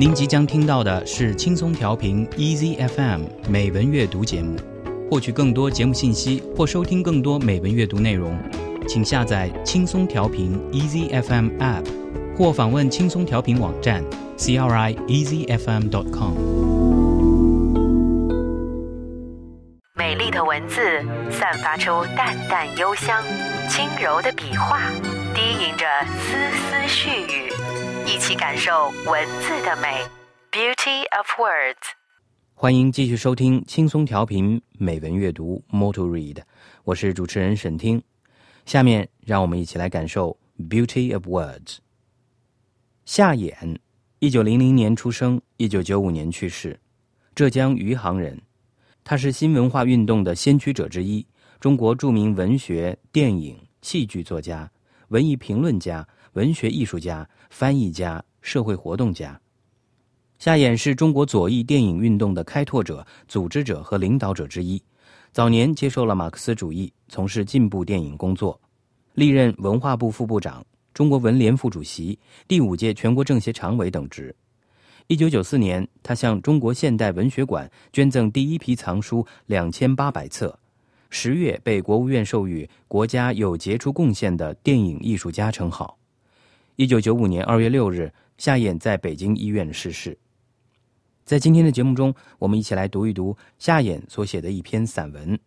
您即将听到的是轻松调频 Easy FM 美文阅读节目。获取更多节目信息或收听更多美文阅读内容，请下载轻松调频 Easy FM App，或访问轻松调频网站 crieasyfm.com。美丽的文字散发出淡淡幽香，轻柔的笔画低吟着丝丝絮语，一起感受文字的美。Beauty of words。欢迎继续收听轻松调频美文阅读，Motu Read 我是主持人沈听。下面让我们一起来感受 Beauty of Words。夏衍，一九零零年出生，一九九五年去世，浙江余杭人。他是新文化运动的先驱者之一，中国著名文学、电影、戏剧作家、文艺评论家、文学艺术家、翻译家、社会活动家。夏衍是中国左翼电影运动的开拓者、组织者和领导者之一。早年接受了马克思主义，从事进步电影工作，历任文化部副部长、中国文联副主席、第五届全国政协常委等职。一九九四年，他向中国现代文学馆捐赠第一批藏书两千八百册。十月被国务院授予国家有杰出贡献的电影艺术家称号。一九九五年二月六日，夏衍在北京医院逝世。在今天的节目中，我们一起来读一读夏衍所写的一篇散文《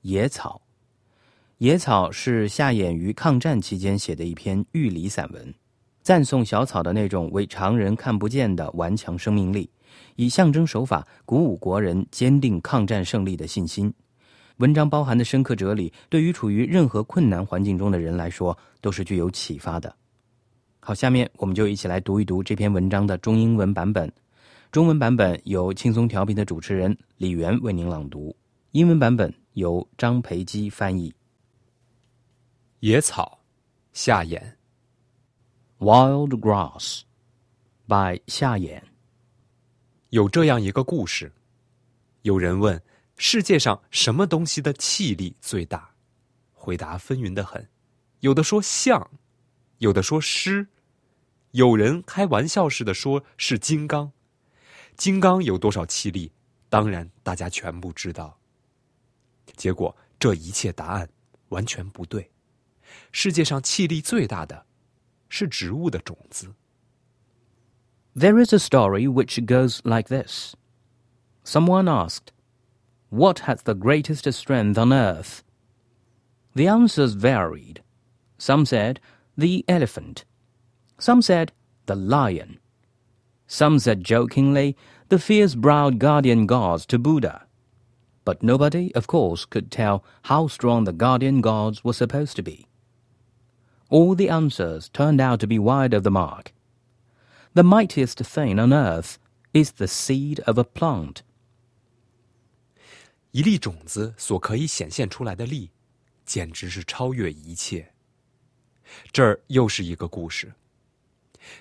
野草》。《野草》是夏衍于抗战期间写的一篇寓理散文，赞颂小草的那种为常人看不见的顽强生命力，以象征手法鼓舞国人坚定抗战胜利的信心。文章包含的深刻哲理，对于处于任何困难环境中的人来说，都是具有启发的。好，下面我们就一起来读一读这篇文章的中英文版本。中文版本由轻松调频的主持人李媛为您朗读，英文版本由张培基翻译。野草，夏衍。Wild Grass by 夏衍。有这样一个故事：有人问世界上什么东西的气力最大，回答纷纭的很，有的说象，有的说狮，有人开玩笑似的说是金刚。金刚有多少气力？当然，大家全部知道。结果，这一切答案完全不对。世界上气力最大的是植物的种子。There is a story which goes like this. Someone asked, What has the greatest strength on earth? The answers varied. Some said, The elephant. Some said, The lion. Some said jokingly, the fierce browed guardian gods to Buddha. But nobody, of course, could tell how strong the guardian gods were supposed to be. All the answers turned out to be wide of the mark. The mightiest thing on earth is the seed of a plant. 一粒种子所可以显现出来的力，简直是超越一切。这儿又是一个故事。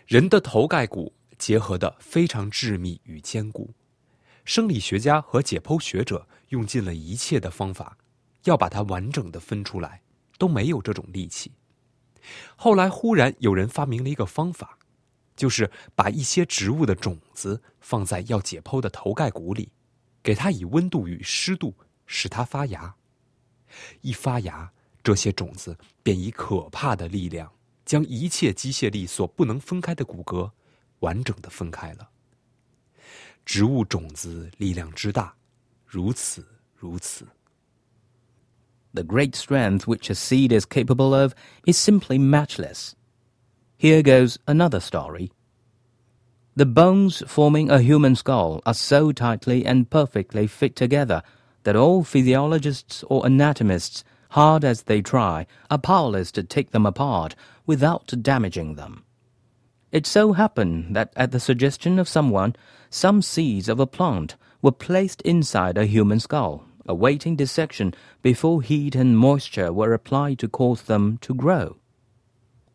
人的头盖骨结合的非常致密与坚固，生理学家和解剖学者用尽了一切的方法，要把它完整的分出来，都没有这种力气。后来忽然有人发明了一个方法，就是把一些植物的种子放在要解剖的头盖骨里，给它以温度与湿度，使它发芽。一发芽，这些种子便以可怕的力量，将一切机械力所不能分开的骨骼。完整的分开了。植物种子力量之大，如此如此。The great strength which a seed is capable of is simply matchless. Here goes another story. The bones forming a human skull are so tightly and perfectly fit together that all physiologists or anatomists, hard as they try, are powerless to take them apart without damaging them. It so happened that at the suggestion of someone, some seeds of a plant were placed inside a human skull, awaiting dissection before heat and moisture were applied to cause them to grow.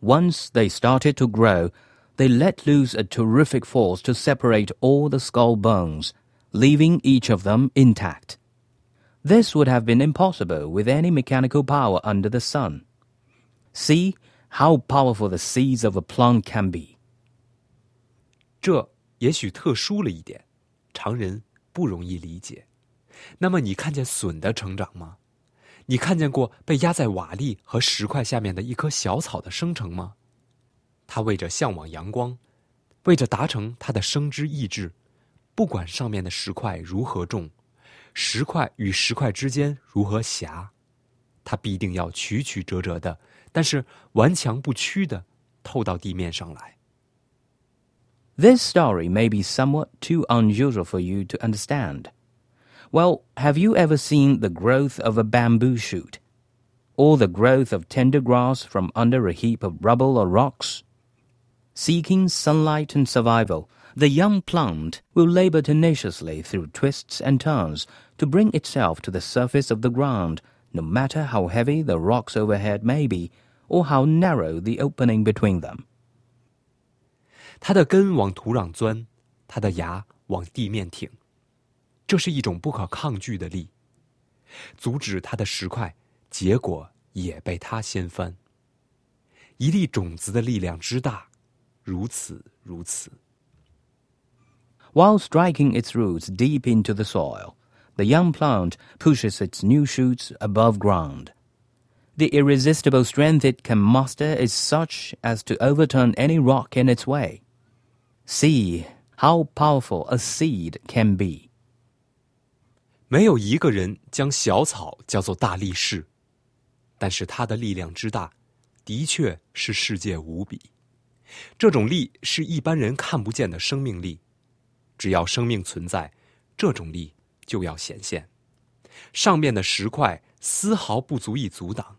Once they started to grow, they let loose a terrific force to separate all the skull bones, leaving each of them intact. This would have been impossible with any mechanical power under the sun. See how powerful the seeds of a plant can be. 这 也许特殊了一点，常人不容易理解。那么，你看见笋的成长吗？你看见过被压在瓦砾和石块下面的一棵小草的生成吗？它为着向往阳光，为着达成它的生之意志，不管上面的石块如何重， 石块与石块之间如何狭，它必定要曲曲折折的，但是顽强不屈的透到地面上来。This story may be somewhat too unusual for you to understand. Well, have you ever seen the growth of a bamboo shoot? Or the growth of tender grass from under a heap of rubble or rocks? Seeking sunlight and survival, the young plant will labor tenaciously through twists and turns to bring itself to the surface of the ground, no matter how heavy the rocks overhead may be, or how narrow the opening between them. 它的根往土壤钻，它的芽往地面挺。这是一种不可抗拒的力，阻止它的石块，结果也被它掀翻。一粒种子的力量之大，如此如此。 While striking its roots deep into the soil, the young plant pushes its new shoots above ground. The irresistible strength it can muster is such as to overturn any rock in its way. See how powerful a seed can be. 没有一个人将小草叫做大力士，但是它的力量之大，的确是世界无比。这种力是一般人看不见的生命力， 只要生命存在，这种力就要显现。上面的石块丝毫不足以阻挡，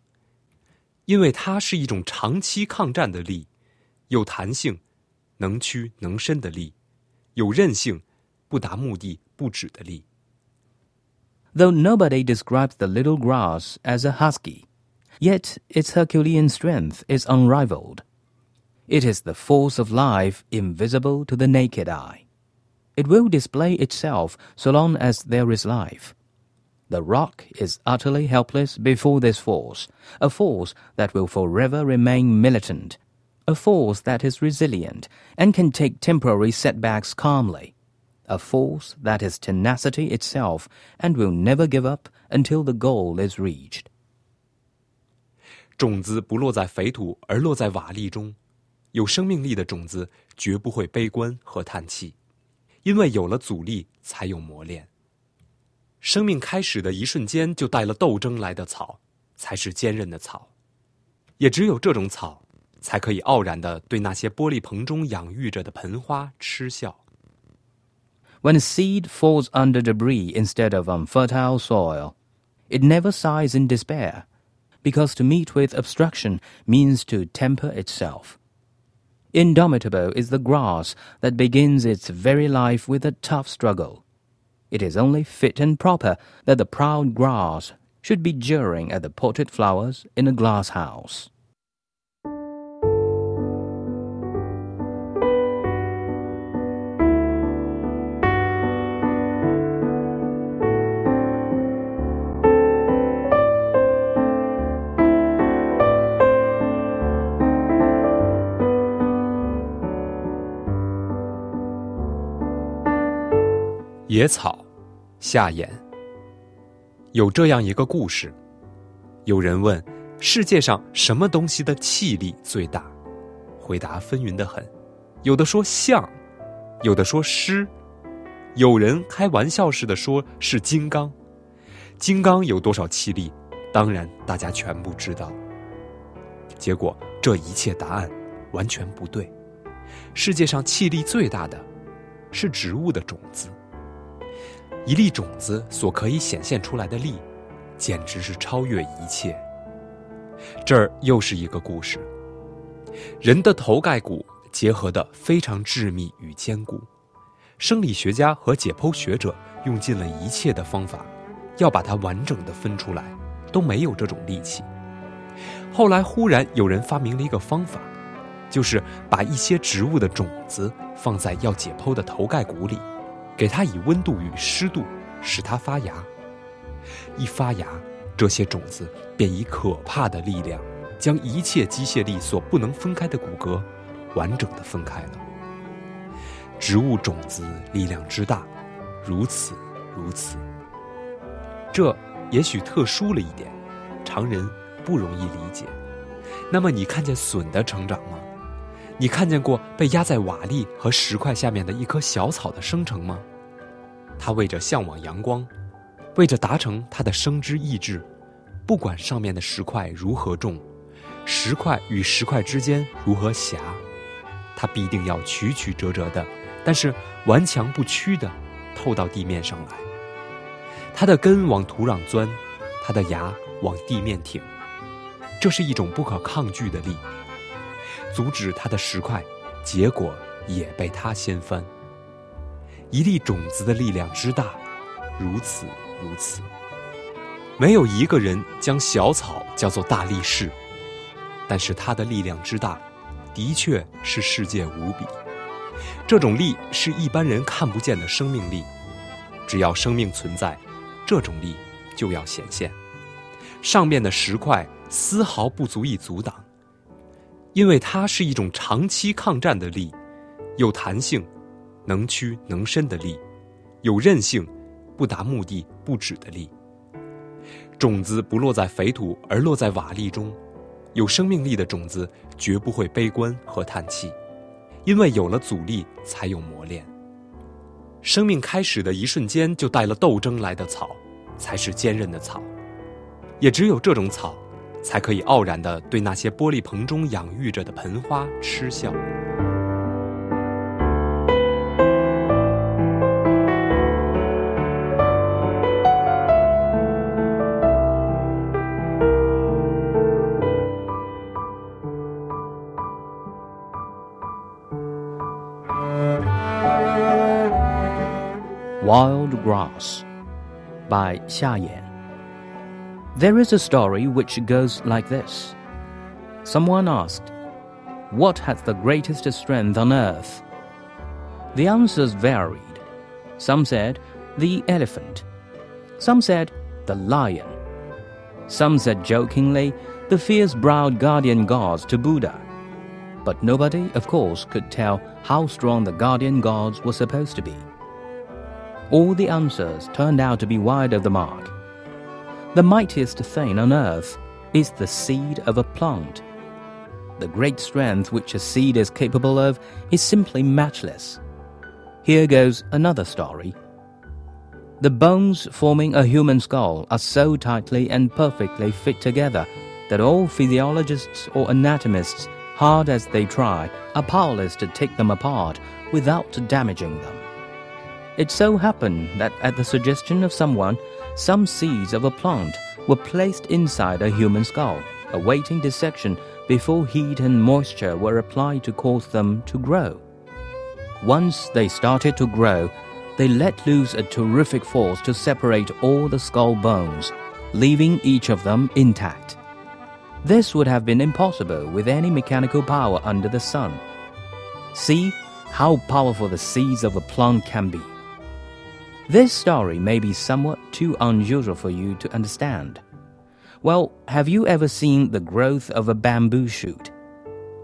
因为它是一种长期抗战的力，有弹性、能屈能伸的力，有韧性、不达目的不止的力。though nobody describes the little grass as a husky. Yet its Herculean strength is unrivaled. It is the force of life invisible to the naked eye. It will display itself so long as there is life. The rock is utterly helpless before this force, a force that will forever remain militant, a force that is resilient and can take temporary setbacks calmly a force that is tenacity itself and will never give up until the goal is reached. 种子不落在肥土，而落在瓦砾中。有生命力的种子绝不会悲观和叹气， 因为有了阻力，才有磨练。生命开始的一瞬间就带了斗争来的草，才是坚韧的草。也只有这种草，才可以傲然的对那些玻璃棚中养育着的盆花嗤笑。when a seed falls under debris instead of on fertile soil. It never sighs in despair, because to meet with obstruction means to temper itself. Indomitable is the grass that begins its very life with a tough struggle. It is only fit and proper that the proud grass should be jeering at the potted flowers in a glass house. 野草，夏衍。有这样一个故事：有人问，世界上什么东西的气力最大？回答纷纭的很，有的说象，有的说狮，有人开玩笑似的说是金刚。金刚有多少气力？当然，大家全部知道。结果，这一切答案完全不对。世界上气力最大的，是植物的种子。一粒种子所可以显现出来的力，简直是超越一切。这儿又是一个故事。人的头盖骨结合的非常致密与坚固，生理学家和解剖学者用尽了一切的方法，要把它完整的分出来，都没有这种力气。后来忽然有人发明了一个方法，就是把一些植物的种子放在要解剖的头盖骨里。给它以温度与湿度，使它发芽。一发芽，这些种子便以可怕的力量，将一切机械力所不能分开的骨骼，完整的分开了。植物种子力量之大，如此如此。这也许特殊了一点，常人不容易理解。那么，你看见笋的成长吗？你看见过被压在瓦砾和石块下面的一棵小草的生成吗？它为着向往阳光，为着达成它的生之意志，不管上面的石块如何重，石块与石块之间如何狭，它必定要曲曲折折的，但是顽强不屈的透到地面上来。它的根往土壤钻，它的芽往地面挺，这是一种不可抗拒的力。阻止它的石块，结果也被它掀翻。一粒种子的力量之大，如此如此。没有一个人将小草叫做大力士，但是它的力量之大，的确是世界无比。这种力是一般人看不见的生命力，只要生命存在，这种力就要显现。上面的石块丝毫不足以阻挡。因为它是一种长期抗战的力，有弹性、能屈能伸的力，有韧性、不达目的不止的力。种子不落在肥土，而落在瓦砾中，有生命力的种子绝不会悲观和叹气，因为有了阻力，才有磨练。生命开始的一瞬间就带了斗争来的草，才是坚韧的草，也只有这种草。才可以傲然地对那些玻璃棚中养育着的盆花嗤笑。Wild Grass by 夏言 There is a story which goes like this Someone asked, What has the greatest strength on earth? The answers varied. Some said, The elephant. Some said, The lion. Some said jokingly, The fierce browed guardian gods to Buddha. But nobody, of course, could tell how strong the guardian gods were supposed to be. All the answers turned out to be wide of the mark. The mightiest thing on earth is the seed of a plant. The great strength which a seed is capable of is simply matchless. Here goes another story. The bones forming a human skull are so tightly and perfectly fit together that all physiologists or anatomists, hard as they try, are powerless to take them apart without damaging them. It so happened that at the suggestion of someone, some seeds of a plant were placed inside a human skull, awaiting dissection before heat and moisture were applied to cause them to grow. Once they started to grow, they let loose a terrific force to separate all the skull bones, leaving each of them intact. This would have been impossible with any mechanical power under the sun. See how powerful the seeds of a plant can be. This story may be somewhat too unusual for you to understand. Well, have you ever seen the growth of a bamboo shoot?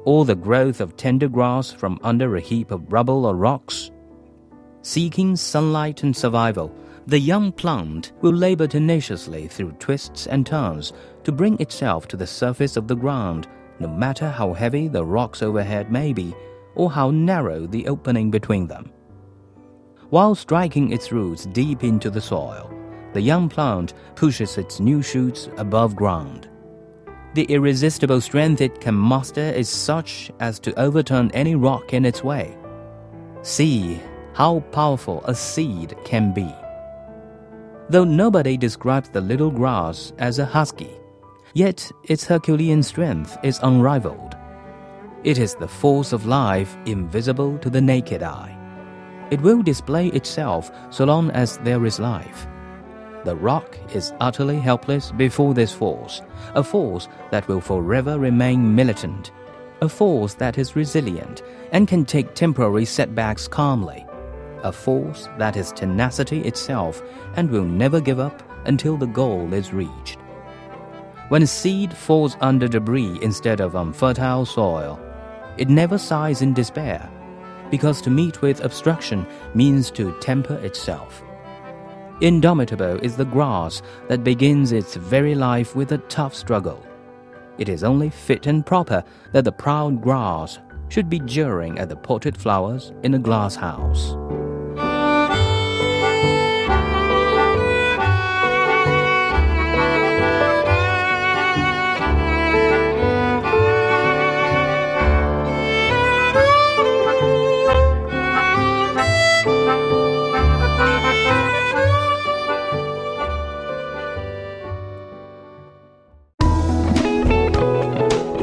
Or the growth of tender grass from under a heap of rubble or rocks? Seeking sunlight and survival, the young plant will labor tenaciously through twists and turns to bring itself to the surface of the ground, no matter how heavy the rocks overhead may be or how narrow the opening between them. While striking its roots deep into the soil, the young plant pushes its new shoots above ground. The irresistible strength it can muster is such as to overturn any rock in its way. See how powerful a seed can be. Though nobody describes the little grass as a husky, yet its Herculean strength is unrivaled. It is the force of life invisible to the naked eye. It will display itself so long as there is life. The rock is utterly helpless before this force, a force that will forever remain militant, a force that is resilient and can take temporary setbacks calmly, a force that is tenacity itself and will never give up until the goal is reached. When a seed falls under debris instead of on fertile soil, it never sighs in despair because to meet with obstruction means to temper itself. Indomitable is the grass that begins its very life with a tough struggle. It is only fit and proper that the proud grass should be jeering at the potted flowers in a glass house.